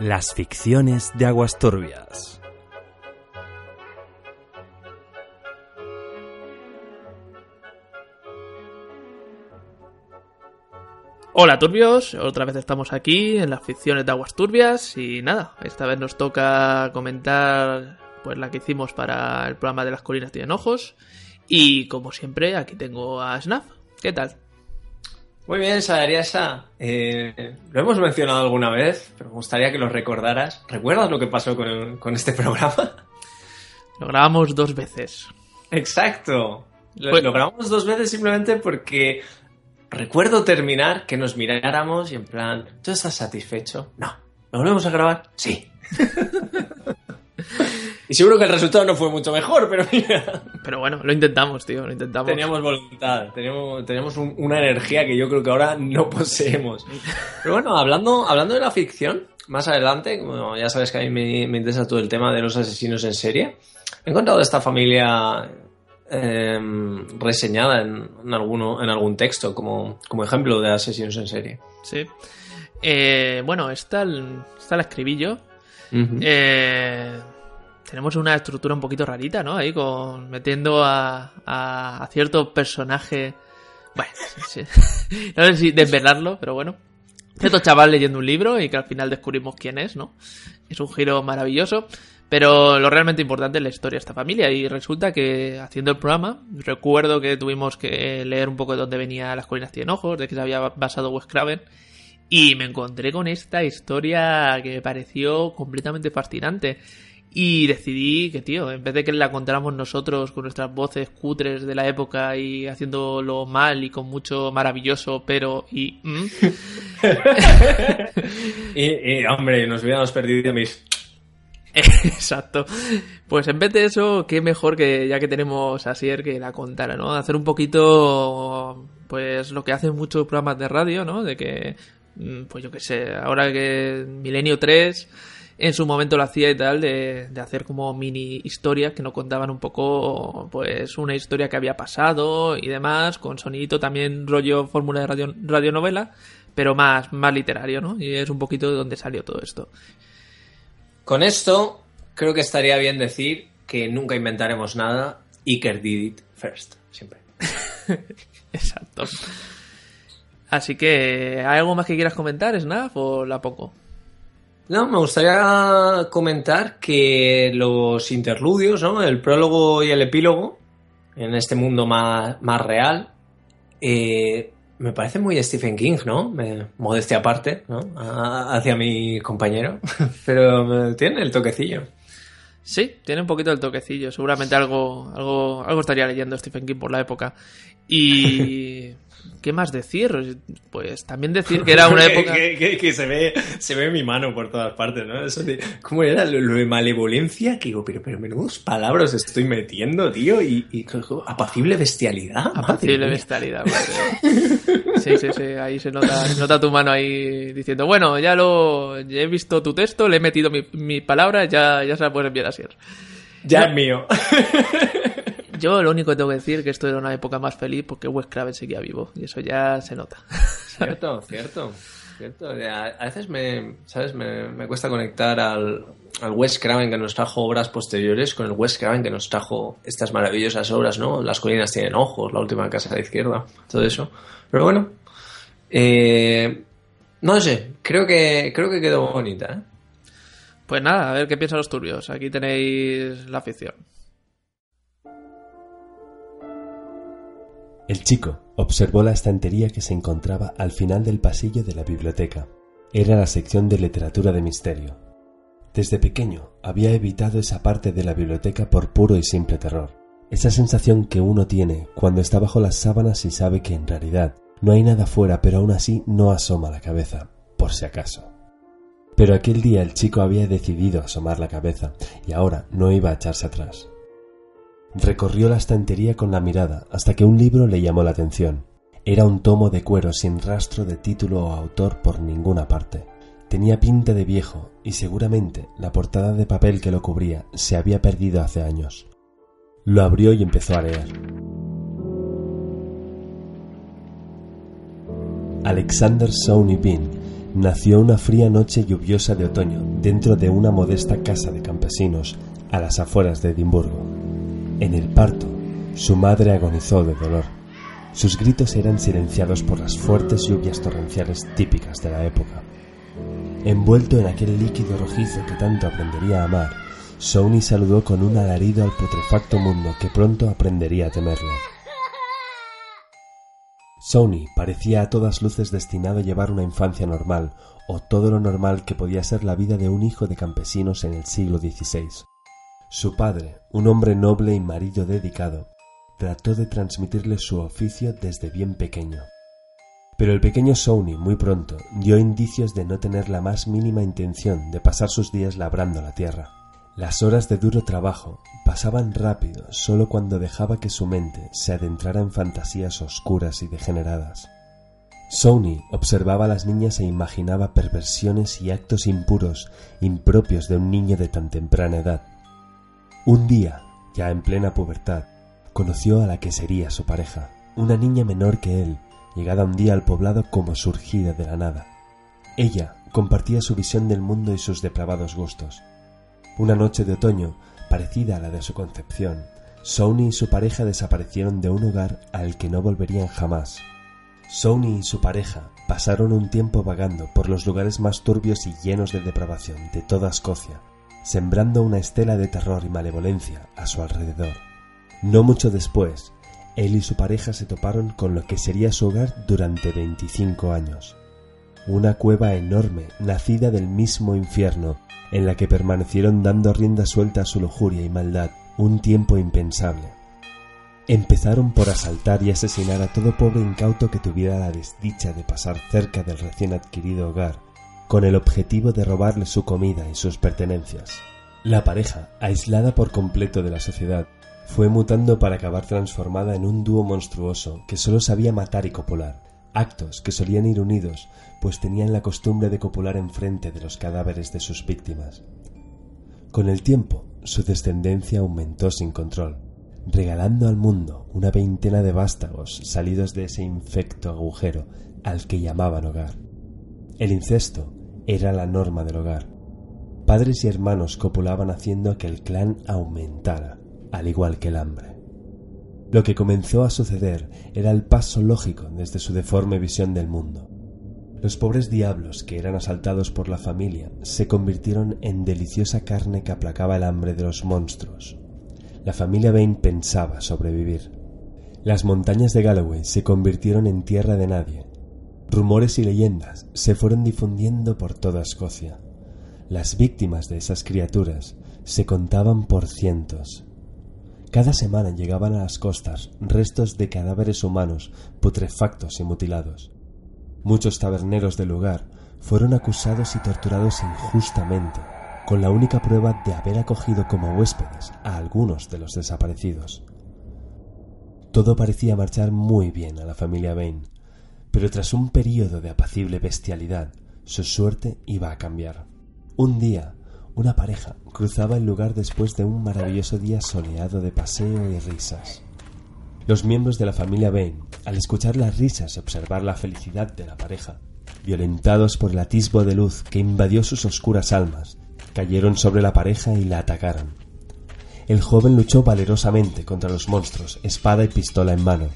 Las ficciones de aguas turbias. Hola turbios, otra vez estamos aquí en las ficciones de aguas turbias y nada, esta vez nos toca comentar pues la que hicimos para el programa de las colinas tienen ojos y como siempre aquí tengo a Snaf. ¿Qué tal? Muy bien, Sadariasa. Eh, lo hemos mencionado alguna vez, pero me gustaría que lo recordaras. ¿Recuerdas lo que pasó con, con este programa? Lo grabamos dos veces. Exacto. Lo, Pues- lo grabamos dos veces simplemente porque recuerdo terminar que nos miráramos y en plan, ¿tú estás satisfecho? No. ¿Lo volvemos a grabar? Sí. y seguro que el resultado no fue mucho mejor, pero mira, Pero bueno, lo intentamos, tío, lo intentamos. teníamos voluntad, teníamos, teníamos un- una energía que yo creo que ahora no poseemos. Pero bueno, hablando, hablando de la ficción, más adelante, bueno, ya sabes que a mí me, me interesa todo el tema de los asesinos en serie. He encontrado esta familia em, reseñada en, en alguno, en algún texto como, como ejemplo de asesinos en serie. Sí. Eh, bueno, esta, esta la escribí yo. Eh, tenemos una estructura un poquito rarita, ¿no? Ahí con metiendo a, a, a cierto personaje. Bueno, no sé si desvelarlo, pero bueno. Cierto chaval leyendo un libro y que al final descubrimos quién es, ¿no? Es un giro maravilloso. Pero lo realmente importante es la historia de esta familia. Y resulta que haciendo el programa, recuerdo que tuvimos que leer un poco de dónde venía Las Colinas Tienen Ojos, de que se había basado Wes Craven. Y me encontré con esta historia que me pareció completamente fascinante. Y decidí que, tío, en vez de que la contáramos nosotros con nuestras voces cutres de la época y haciéndolo mal y con mucho maravilloso, pero y. mm, Y, y, hombre, nos hubiéramos perdido mis... Exacto. Pues en vez de eso, qué mejor que ya que tenemos a Sier que la contara, ¿no? Hacer un poquito, pues lo que hacen muchos programas de radio, ¿no? De que, pues yo qué sé, ahora que Milenio 3 en su momento lo hacía y tal, de, de hacer como mini historias que nos contaban un poco, pues una historia que había pasado y demás, con sonidito también rollo fórmula de radio, radionovela, pero más, más literario, ¿no? Y es un poquito de donde salió todo esto. Con esto, creo que estaría bien decir que nunca inventaremos nada. Iker did it first, siempre. Exacto. Así que, ¿hay algo más que quieras comentar, Snaf, o la poco? No, me gustaría comentar que los interludios, ¿no? El prólogo y el epílogo, en este mundo más, más real, eh, me parece muy Stephen King, ¿no? Me- modestia aparte, ¿no? A- hacia mi compañero. Pero me- tiene el toquecillo. Sí, tiene un poquito el toquecillo. Seguramente algo, algo, algo estaría leyendo Stephen King por la época. Y. ¿Qué más decir? Pues también decir que era una época. Que, que- que se, ve, se ve mi mano por todas partes, ¿no? Eso de, ¿Cómo era lo, lo de malevolencia? Que digo, pero, pero menudos palabras estoy metiendo, tío. Y, y apacible bestialidad. Apacible bestialidad. madre. Sí, sí, sí. Ahí se nota, se nota tu mano ahí diciendo, bueno, ya lo. ya he visto tu texto, le he metido mi, mi palabra, ya, ya se la puedes enviar a Sier. Ya es mío. Yo lo único que tengo que decir es que esto era una época más feliz porque Wes Craven seguía vivo. Y eso ya se nota. Cierto, cierto. Cierto. A, veces me, ¿sabes? Me, me cuesta conectar al, al Wes Craven que nos trajo obras posteriores con el Wes Craven que nos trajo estas maravillosas obras, ¿no? Las colinas tienen ojos, la última casa a la izquierda, todo eso. Pero bueno, eh, no sé, creo que, creo que quedó bonita, ¿eh? Pues nada, a ver qué piensan los turbios. Aquí tenéis la ficción. El chico observó la estantería que se encontraba al final del pasillo de la biblioteca. Era la sección de literatura de misterio. Desde pequeño había evitado esa parte de la biblioteca por puro y simple terror. Esa sensación que uno tiene cuando está bajo las sábanas y sabe que en realidad No hay nada fuera, pero aún así no asoma la cabeza, por si acaso. Pero aquel día el chico había decidido asomar la cabeza y ahora no iba a echarse atrás. Recorrió la estantería con la mirada hasta que un libro le llamó la atención. Era un tomo de cuero sin rastro de título o autor por ninguna parte. Tenía pinta de viejo y seguramente la portada de papel que lo cubría se había perdido hace años. Lo abrió y empezó a leer. Alexander Sony Bean nació una fría noche lluviosa de otoño dentro de una modesta casa de campesinos a las afueras de Edimburgo. En el parto, su madre agonizó de dolor. Sus gritos eran silenciados por las fuertes lluvias torrenciales típicas de la época. Envuelto en aquel líquido rojizo que tanto aprendería a amar, Sony saludó con un alarido al putrefacto mundo que pronto aprendería a temerle. Sony parecía a todas luces destinado a llevar una infancia normal, o todo lo normal que podía ser la vida de un hijo de campesinos en el siglo XVI. Su padre, un hombre noble y marido dedicado, trató de transmitirle su oficio desde bien pequeño. Pero el pequeño Sony muy pronto dio indicios de no tener la más mínima intención de pasar sus días labrando la tierra. Las horas de duro trabajo pasaban rápido solo cuando dejaba que su mente se adentrara en fantasías oscuras y degeneradas. Sony observaba a las niñas e imaginaba perversiones y actos impuros impropios de un niño de tan temprana edad. Un día, ya en plena pubertad, conoció a la que sería su pareja, una niña menor que él, llegada un día al poblado como surgida de la nada. Ella compartía su visión del mundo y sus depravados gustos. Una noche de otoño, parecida a la de su concepción, Sony y su pareja desaparecieron de un hogar al que no volverían jamás. Sony y su pareja pasaron un tiempo vagando por los lugares más turbios y llenos de depravación de toda Escocia, sembrando una estela de terror y malevolencia a su alrededor. No mucho después, él y su pareja se toparon con lo que sería su hogar durante 25 años. Una cueva enorme, nacida del mismo infierno, en la que permanecieron dando rienda suelta a su lujuria y maldad un tiempo impensable. Empezaron por asaltar y asesinar a todo pobre incauto que tuviera la desdicha de pasar cerca del recién adquirido hogar, con el objetivo de robarle su comida y sus pertenencias. La pareja, aislada por completo de la sociedad, fue mutando para acabar transformada en un dúo monstruoso que solo sabía matar y copular, actos que solían ir unidos, pues tenían la costumbre de copular enfrente de los cadáveres de sus víctimas. Con el tiempo, su descendencia aumentó sin control, regalando al mundo una veintena de vástagos salidos de ese infecto agujero al que llamaban hogar. El incesto era la norma del hogar. Padres y hermanos copulaban haciendo que el clan aumentara al igual que el hambre. Lo que comenzó a suceder era el paso lógico desde su deforme visión del mundo. Los pobres diablos que eran asaltados por la familia se convirtieron en deliciosa carne que aplacaba el hambre de los monstruos. La familia Bain pensaba sobrevivir. Las montañas de Galloway se convirtieron en tierra de nadie. Rumores y leyendas se fueron difundiendo por toda Escocia. Las víctimas de esas criaturas se contaban por cientos cada semana llegaban a las costas restos de cadáveres humanos putrefactos y mutilados. Muchos taberneros del lugar fueron acusados y torturados injustamente, con la única prueba de haber acogido como huéspedes a algunos de los desaparecidos. Todo parecía marchar muy bien a la familia Bain, pero tras un período de apacible bestialidad, su suerte iba a cambiar. Un día, una pareja cruzaba el lugar después de un maravilloso día soleado de paseo y risas. Los miembros de la familia Bain, al escuchar las risas y observar la felicidad de la pareja, violentados por el atisbo de luz que invadió sus oscuras almas, cayeron sobre la pareja y la atacaron. El joven luchó valerosamente contra los monstruos, espada y pistola en mano.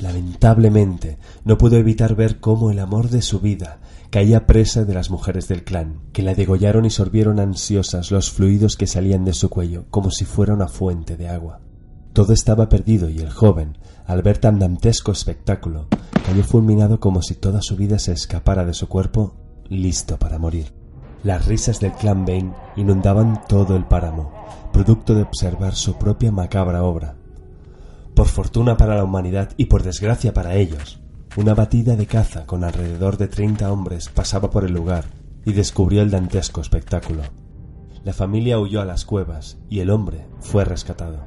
Lamentablemente, no pudo evitar ver cómo el amor de su vida caía presa de las mujeres del clan, que la degollaron y sorbieron ansiosas los fluidos que salían de su cuello, como si fuera una fuente de agua. Todo estaba perdido y el joven, al ver tan dantesco espectáculo, cayó fulminado como si toda su vida se escapara de su cuerpo, listo para morir. Las risas del clan Bane inundaban todo el páramo, producto de observar su propia macabra obra. Fortuna para la humanidad y por desgracia para ellos, Una batida de caza con alrededor de treinta hombres pasaba por el lugar y descubrió el dantesco espectáculo. La familia huyó a las cuevas y el hombre fue rescatado.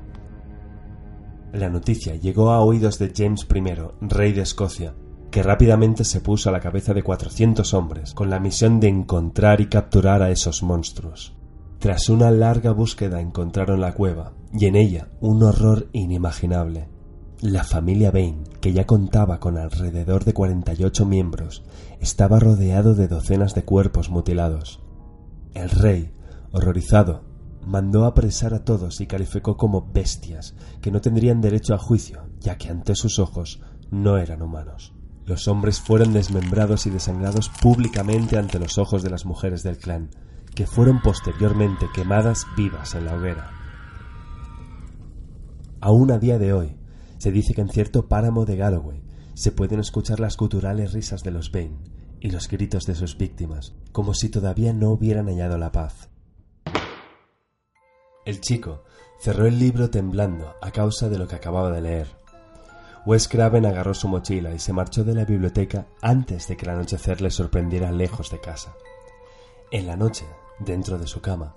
La noticia llegó a oídos de James I, rey de Escocia, que rápidamente se puso a la cabeza de cuatrocientos hombres con la misión de encontrar y capturar a esos monstruos. Tras una larga búsqueda encontraron la cueva y en ella un horror inimaginable. La familia Bain, que ya contaba con alrededor de 48 miembros, estaba rodeado de docenas de cuerpos mutilados. El rey, horrorizado, mandó apresar a todos y calificó como bestias que no tendrían derecho a juicio, ya que ante sus ojos no eran humanos. Los hombres fueron desmembrados y desangrados públicamente ante los ojos de las mujeres del clan, que fueron posteriormente quemadas vivas en la hoguera. Aún a día de hoy, se dice que en cierto páramo de Galloway se pueden escuchar las guturales risas de los Bain y los gritos de sus víctimas, como si todavía no hubieran hallado la paz. El chico cerró el libro temblando a causa de lo que acababa de leer. Wes Craven agarró su mochila y se marchó de la biblioteca antes de que el anochecer le sorprendiera lejos de casa. En la noche, dentro de su cama,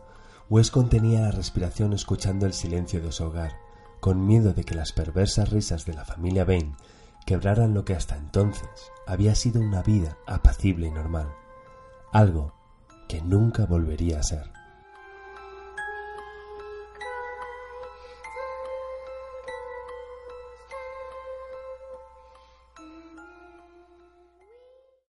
Wes contenía la respiración escuchando el silencio de su hogar con miedo de que las perversas risas de la familia Bain quebraran lo que hasta entonces había sido una vida apacible y normal, algo que nunca volvería a ser.